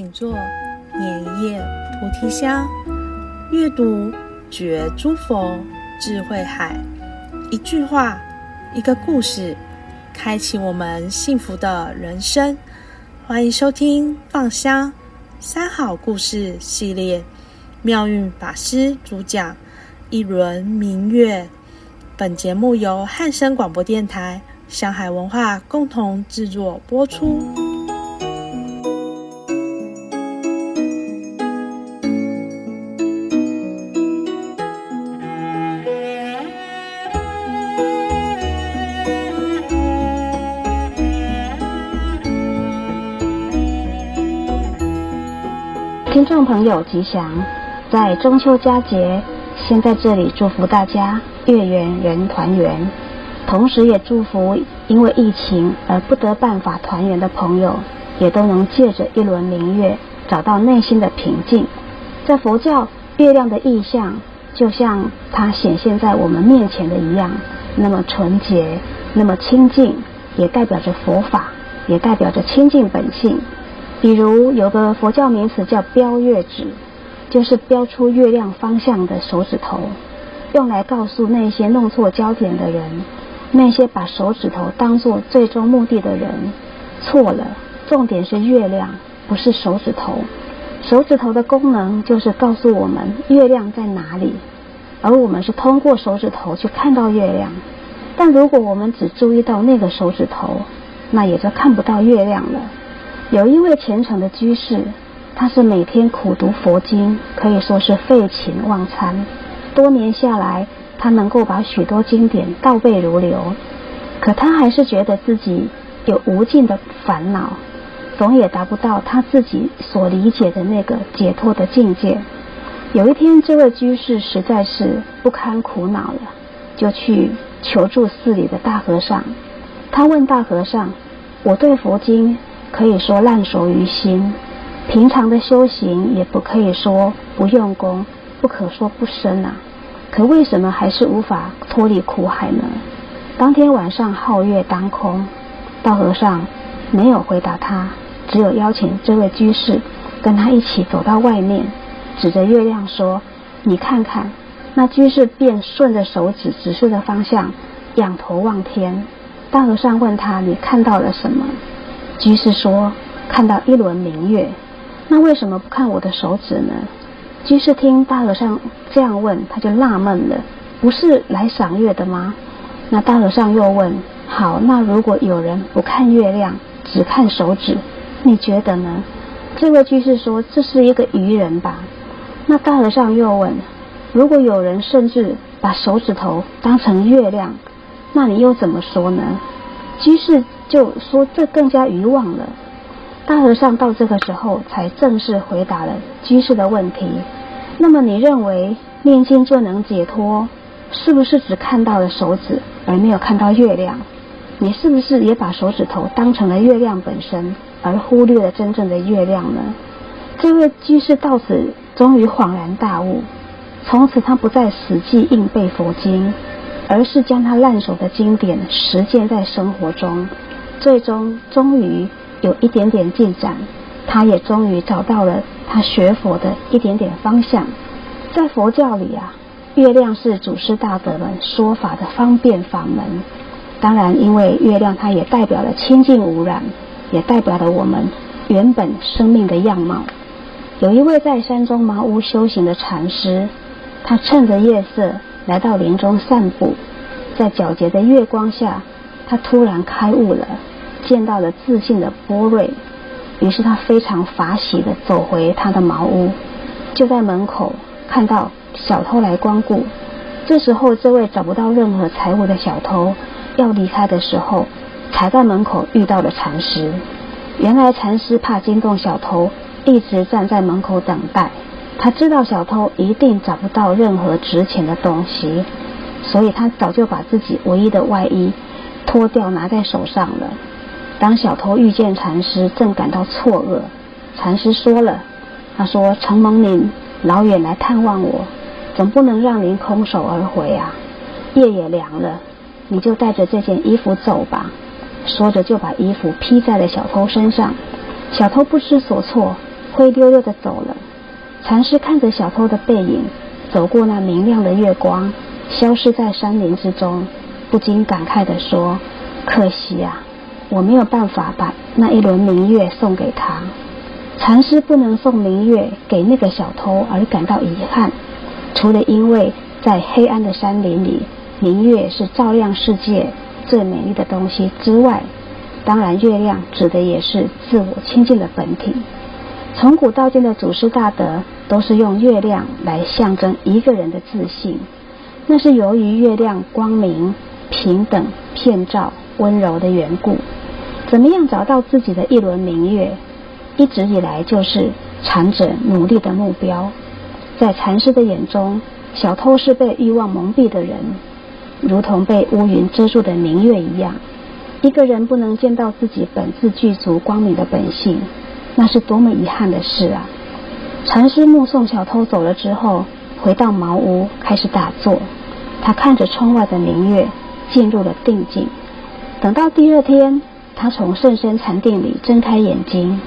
请坐，捻一叶菩提香，阅读觉诸佛智慧海。一句话，一个故事，开启我们幸福的人生。欢迎收听《放香三好故事》系列，妙韵法师主讲一轮明月。本节目由汉声广播电台、香海文化共同制作播出。众朋友吉祥，在中秋佳节，先在这里祝福大家月圆人团圆，同时也祝福因为疫情而不得办法团圆的朋友，也都能借着一轮明月，找到内心的平静。在佛教，月亮的意象就像它显现在我们面前的一样，那么纯洁，那么清净，也代表着佛法，也代表着清净本性。比如有个佛教名词叫标月指，就是标出月亮方向的手指头，用来告诉那些弄错焦点的人，那些把手指头当作最终目的的人，错了。重点是月亮，不是手指头。手指头的功能就是告诉我们月亮在哪里，而我们是通过手指头去看到月亮。但如果我们只注意到那个手指头，那也就看不到月亮了。有一位虔诚的居士，他是每天苦读佛经，可以说是废寝忘餐。多年下来，他能够把许多经典倒背如流，可他还是觉得自己有无尽的烦恼，总也达不到他自己所理解的那个解脱的境界。有一天，这位居士实在是不堪苦恼了，就去求助寺里的大和尚。他问大和尚：“我对佛经……”可以说烂熟于心，平常的修行也不可以说不用功，不可说不深啊。可为什么还是无法脱离苦海呢？当天晚上皓月当空，大和尚没有回答他，只有邀请这位居士跟他一起走到外面，指着月亮说：“你看看。”那居士便顺着手指指示的方向，仰头望天。大和尚问他：“你看到了什么？”居士说：“看到一轮明月，那为什么不看我的手指呢？”居士听大和尚这样问，他就纳闷了：“不是来赏月的吗？”那大和尚又问：“好，那如果有人不看月亮，只看手指，你觉得呢？”这位居士说：“这是一个愚人吧？”那大和尚又问：“如果有人甚至把手指头当成月亮，那你又怎么说呢？”居士。就说这更加愚妄了。大和尚到这个时候才正式回答了居士的问题。那么你认为念经就能解脱，是不是只看到了手指而没有看到月亮？你是不是也把手指头当成了月亮本身，而忽略了真正的月亮呢？这位居士到此终于恍然大悟，从此他不再死记硬背佛经，而是将他烂熟的经典实践在生活中。最终，终于有一点点进展，他也终于找到了他学佛的一点点方向。在佛教里啊，月亮是祖师大德们说法的方便法门。当然，因为月亮它也代表了清净无染，也代表了我们原本生命的样貌。有一位在山中茅屋修行的禅师，他趁着夜色来到林中散步，在皎洁的月光下，他突然开悟了。见到了自信的波瑞，于是他非常法喜地走回他的茅屋，就在门口看到小偷来光顾。这时候，这位找不到任何财物的小偷要离开的时候，才在门口遇到了禅师。原来禅师怕惊动小偷，一直站在门口等待。他知道小偷一定找不到任何值钱的东西，所以他早就把自己唯一的外衣脱掉，拿在手上了。当小偷遇见禅师，正感到错愕，禅师说了：“他说承蒙您老远来探望我，总不能让您空手而回啊。夜也凉了，你就带着这件衣服走吧。”说着就把衣服披在了小偷身上。小偷不知所措，灰溜溜的走了。禅师看着小偷的背影，走过那明亮的月光，消失在山林之中，不禁感慨地说：“可惜啊，我没有办法把那一轮明月送给他。”禅师不能送明月给那个小偷而感到遗憾，除了因为在黑暗的山林里，明月是照亮世界最美丽的东西之外，当然月亮指的也是自我清净的本体。从古到今的祖师大德都是用月亮来象征一个人的自信，那是由于月亮光明、平等、片照、温柔的缘故。怎么样找到自己的一轮明月，一直以来就是禅者努力的目标。在禅师的眼中，小偷是被欲望蒙蔽的人，如同被乌云遮住的明月一样。一个人不能见到自己本自具足光明的本性。那是多么遗憾的事啊！禅师目送小偷走了之后，回到茅屋开始打坐。他看着窗外的明月，进入了定境。等到第二天，他从甚深禅定里睁开眼睛，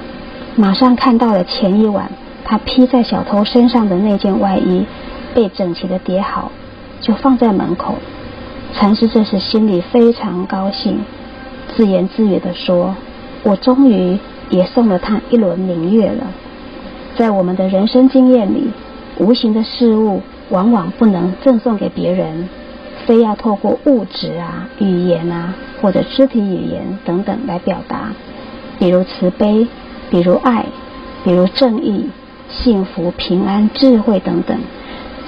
马上看到了前一晚他披在小偷身上的那件外衣被整齐的叠好，就放在门口。禅师这时心里非常高兴，自言自语地说：“我终于……”也送了他一轮明月了。在我们的人生经验里，无形的事物往往不能赠送给别人，非要透过物质啊、语言啊或者肢体语言等等来表达。比如慈悲，比如爱，比如正义、幸福、平安、智慧等等，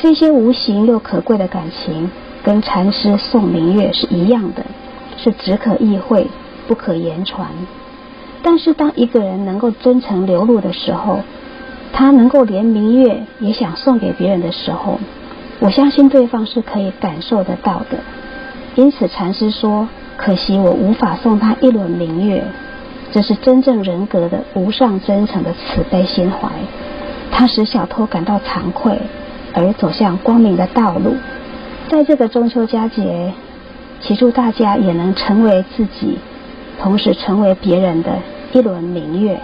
这些无形又可贵的感情，跟禅师送明月是一样的，是只可意会，不可言传。但是，当一个人能够真诚流露的时候，他能够连明月也想送给别人的时候，我相信对方是可以感受得到的。因此，禅师说：“可惜我无法送他一轮明月。”这是真正人格的无上真诚的慈悲心怀，它使小偷感到惭愧，而走向光明的道路。在这个中秋佳节，祈祝大家也能成为自己，同时成为别人的。一轮明月。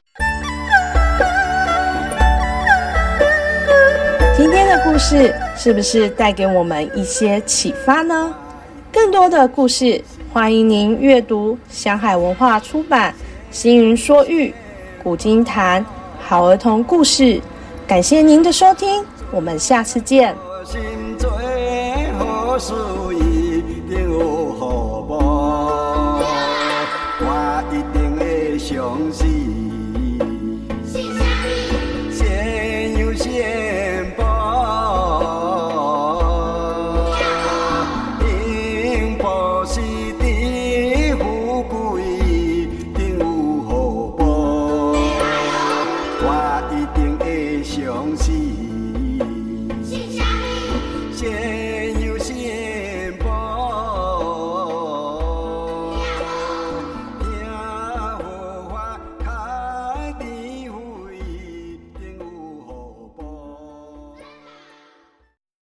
今天的故事是不是带给我们一些启发呢？更多的故事，欢迎您阅读香海文化出版《星云说玉》《古今谈》好儿童故事。感谢您的收听，我们下次见。